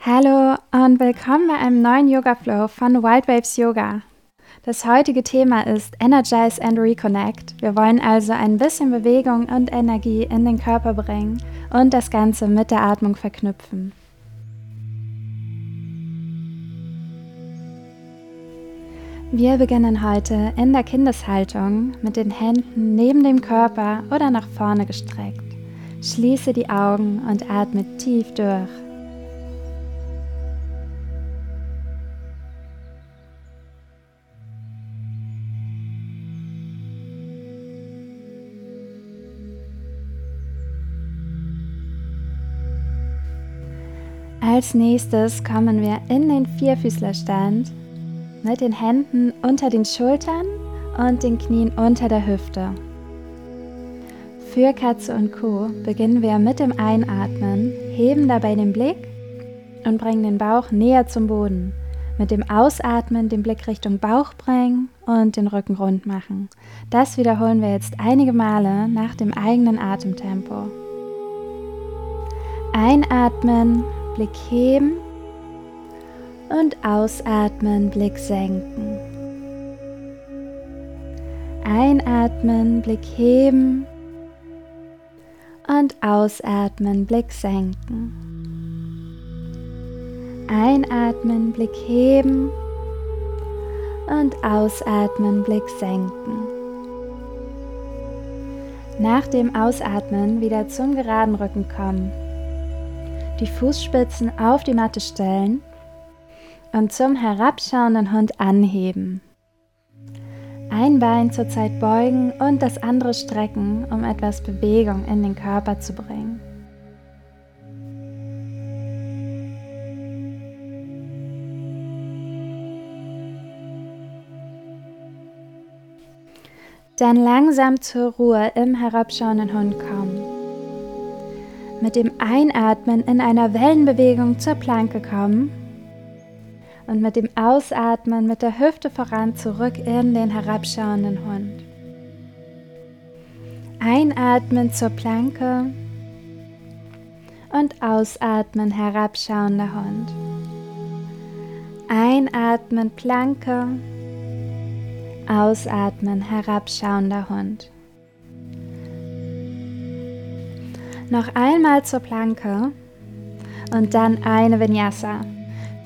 Hallo und willkommen bei einem neuen Yoga Flow von Wild Waves Yoga. Das heutige Thema ist Energize and Reconnect. Wir wollen also ein bisschen Bewegung und Energie in den Körper bringen und das Ganze mit der Atmung verknüpfen. Wir beginnen heute in der Kindeshaltung mit den Händen neben dem Körper oder nach vorne gestreckt. Schließe die Augen und atme tief durch. Als nächstes kommen wir in den Vierfüßlerstand mit den Händen unter den Schultern und den Knien unter der Hüfte. Für Katze und Kuh beginnen wir mit dem Einatmen, heben dabei den Blick und bringen den Bauch näher zum Boden. Mit dem Ausatmen den Blick Richtung Bauch bringen und den Rücken rund machen. Das wiederholen wir jetzt einige Male nach dem eigenen Atemtempo. Einatmen, Blick heben und ausatmen, Blick senken. Einatmen, Blick heben und ausatmen, Blick senken. Einatmen, Blick heben und ausatmen, Blick senken. Nach dem Ausatmen wieder zum geraden Rücken kommen die Fußspitzen auf die Matte stellen und zum herabschauenden Hund anheben. Ein Bein zur Zeit beugen und das andere strecken, um etwas Bewegung in den Körper zu bringen. Dann langsam zur Ruhe im herabschauenden Hund kommen mit dem Einatmen in einer Wellenbewegung zur Planke kommen und mit dem Ausatmen mit der Hüfte voran zurück in den herabschauenden Hund. Einatmen zur Planke und ausatmen herabschauender Hund. Einatmen Planke, ausatmen herabschauender Hund. Noch einmal zur Planke und dann eine Vinyasa.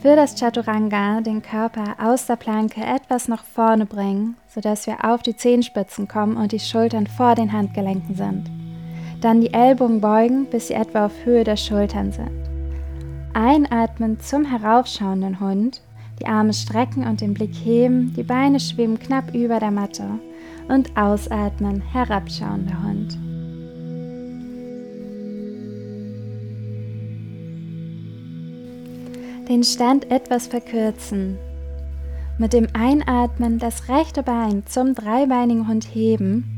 Für das Chaturanga den Körper aus der Planke etwas nach vorne bringen, sodass wir auf die Zehenspitzen kommen und die Schultern vor den Handgelenken sind. Dann die Ellbogen beugen, bis sie etwa auf Höhe der Schultern sind. Einatmen zum heraufschauenden Hund, die Arme strecken und den Blick heben, die Beine schweben knapp über der Matte und ausatmen, herabschauender Hund. Den Stand etwas verkürzen. Mit dem Einatmen das rechte Bein zum dreibeinigen Hund heben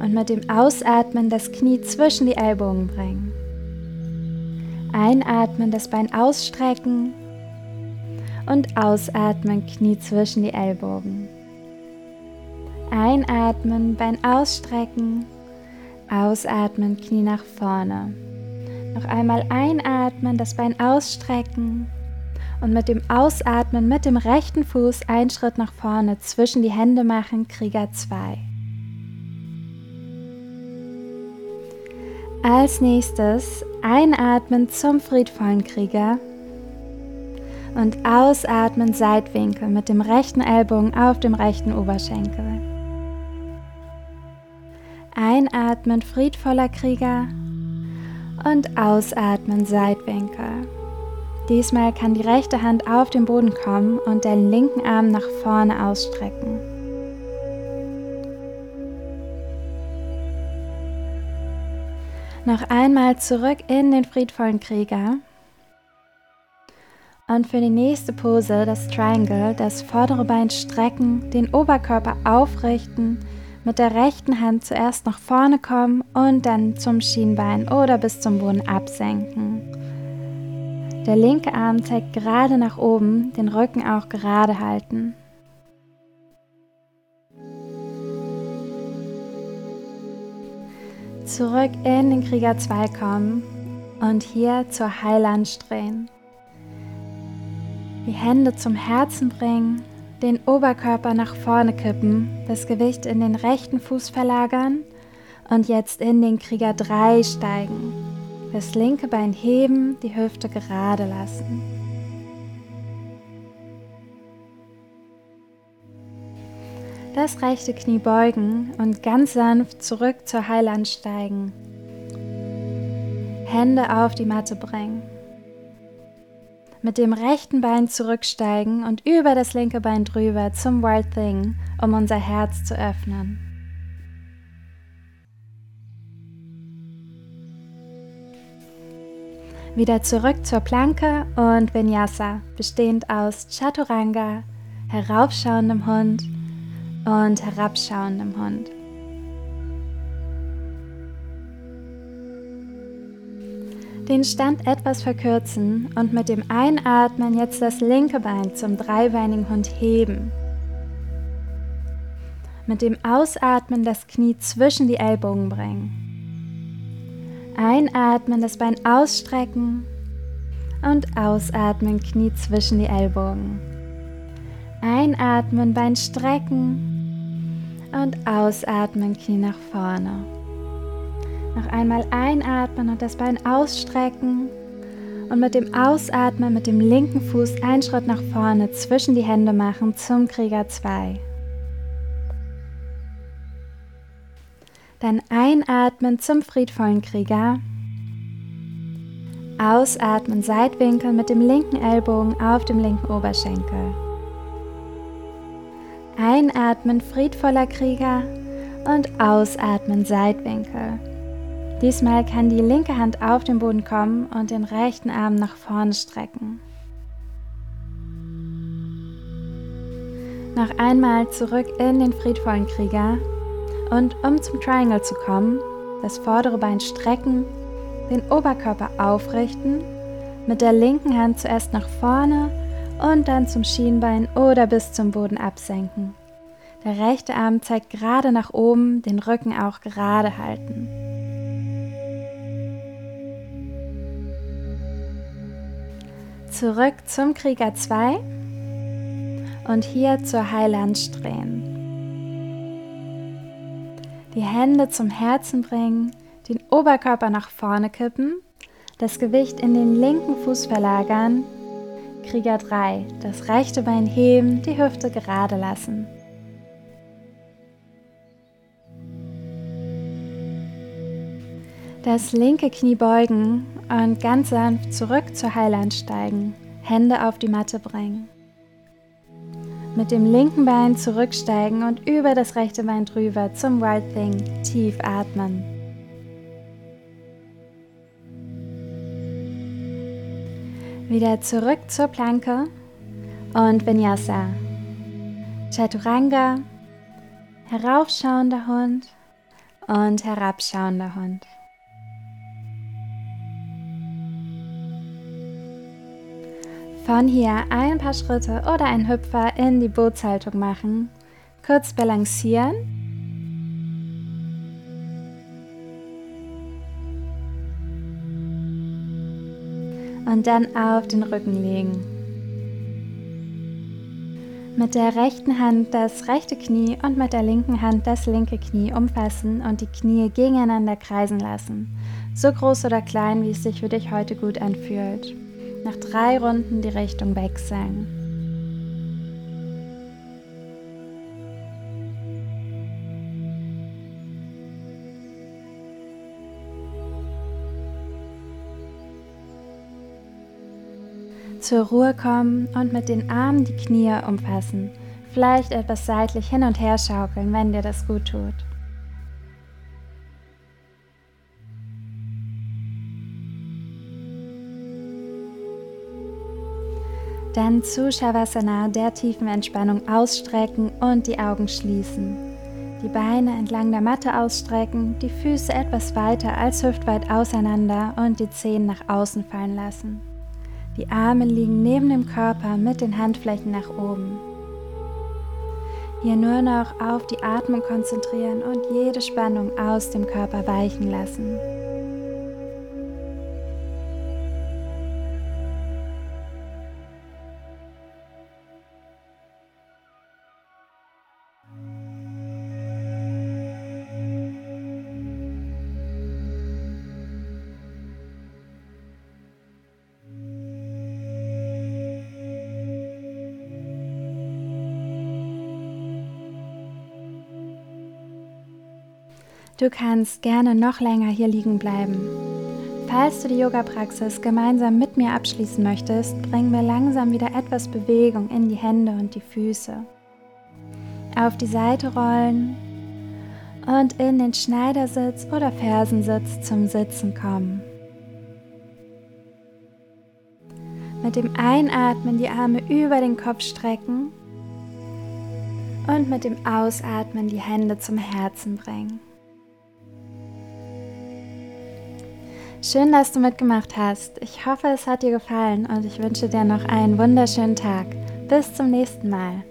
und mit dem Ausatmen das Knie zwischen die Ellbogen bringen. Einatmen, das Bein ausstrecken und ausatmen, Knie zwischen die Ellbogen. Einatmen, Bein ausstrecken, ausatmen, Knie nach vorne. Noch einmal einatmen, das Bein ausstrecken und mit dem Ausatmen mit dem rechten Fuß einen Schritt nach vorne zwischen die Hände machen, Krieger 2. Als nächstes einatmen zum friedvollen Krieger und ausatmen Seitwinkel mit dem rechten Ellbogen auf dem rechten Oberschenkel. Einatmen friedvoller Krieger und ausatmen Seitwinkel. Diesmal kann die rechte Hand auf den Boden kommen und den linken Arm nach vorne ausstrecken. Noch einmal zurück in den friedvollen Krieger. Und für die nächste Pose, das Triangle, das vordere Bein strecken, den Oberkörper aufrichten, mit der rechten Hand zuerst nach vorne kommen und dann zum Schienbein oder bis zum Boden absenken. Der linke Arm zeigt gerade nach oben, den Rücken auch gerade halten. Zurück in den Krieger 2 kommen und hier zur Heiland drehen. Die Hände zum Herzen bringen, den Oberkörper nach vorne kippen, das Gewicht in den rechten Fuß verlagern und jetzt in den Krieger 3 steigen. Das linke Bein heben, die Hüfte gerade lassen. Das rechte Knie beugen und ganz sanft zurück zur Heiland steigen. Hände auf die Matte bringen. Mit dem rechten Bein zurücksteigen und über das linke Bein drüber zum Wild Thing, um unser Herz zu öffnen. Wieder zurück zur Planke und Vinyasa, bestehend aus Chaturanga, heraufschauendem Hund und herabschauendem Hund. Den Stand etwas verkürzen und mit dem Einatmen jetzt das linke Bein zum dreibeinigen Hund heben. Mit dem Ausatmen das Knie zwischen die Ellbogen bringen. Einatmen, das Bein ausstrecken und ausatmen, Knie zwischen die Ellbogen. Einatmen, Bein strecken und ausatmen, Knie nach vorne. Noch einmal einatmen und das Bein ausstrecken. Und mit dem Ausatmen mit dem linken Fuß einen Schritt nach vorne zwischen die Hände machen zum Krieger 2. Dann einatmen zum friedvollen Krieger. Ausatmen, Seitwinkel mit dem linken Ellbogen auf dem linken Oberschenkel. Einatmen, friedvoller Krieger und ausatmen, Seitwinkel. Diesmal kann die linke Hand auf den Boden kommen und den rechten Arm nach vorne strecken. Noch einmal zurück in den friedvollen Krieger und um zum Triangle zu kommen, das vordere Bein strecken, den Oberkörper aufrichten, mit der linken Hand zuerst nach vorne und dann zum Schienbein oder bis zum Boden absenken. Der rechte Arm zeigt gerade nach oben, den Rücken auch gerade halten. Zurück zum Krieger 2 und hier zur Heiland drehen. Die Hände zum Herzen bringen, den Oberkörper nach vorne kippen, das Gewicht in den linken Fuß verlagern. Krieger 3, das rechte Bein heben, die Hüfte gerade lassen. Das linke Knie beugen und ganz sanft zurück zur Heiland steigen. Hände auf die Matte bringen. Mit dem linken Bein zurücksteigen und über das rechte Bein drüber zum Wild Thing. Tief atmen. Wieder zurück zur Planke und Vinyasa. Chaturanga, heraufschauender Hund und herabschauender Hund. Von hier ein paar Schritte oder ein Hüpfer in die Bootshaltung machen. Kurz balancieren. Und dann auf den Rücken legen. Mit der rechten Hand das rechte Knie und mit der linken Hand das linke Knie umfassen und die Knie gegeneinander kreisen lassen. So groß oder klein, wie es sich für dich heute gut anfühlt nach drei Runden die Richtung wechseln. Zur Ruhe kommen und mit den Armen die Knie umfassen. Vielleicht etwas seitlich hin und her schaukeln, wenn dir das gut tut. Dann zu Shavasana, der tiefen Entspannung, ausstrecken und die Augen schließen. Die Beine entlang der Matte ausstrecken, die Füße etwas weiter als hüftweit auseinander und die Zehen nach außen fallen lassen. Die Arme liegen neben dem Körper mit den Handflächen nach oben. Hier nur noch auf die Atmung konzentrieren und jede Spannung aus dem Körper weichen lassen. Du kannst gerne noch länger hier liegen bleiben. Falls du die Yoga-Praxis gemeinsam mit mir abschließen möchtest, bringen wir langsam wieder etwas Bewegung in die Hände und die Füße. Auf die Seite rollen und in den Schneidersitz oder Fersensitz zum Sitzen kommen. Mit dem Einatmen die Arme über den Kopf strecken und mit dem Ausatmen die Hände zum Herzen bringen. Schön, dass du mitgemacht hast. Ich hoffe, es hat dir gefallen und ich wünsche dir noch einen wunderschönen Tag. Bis zum nächsten Mal.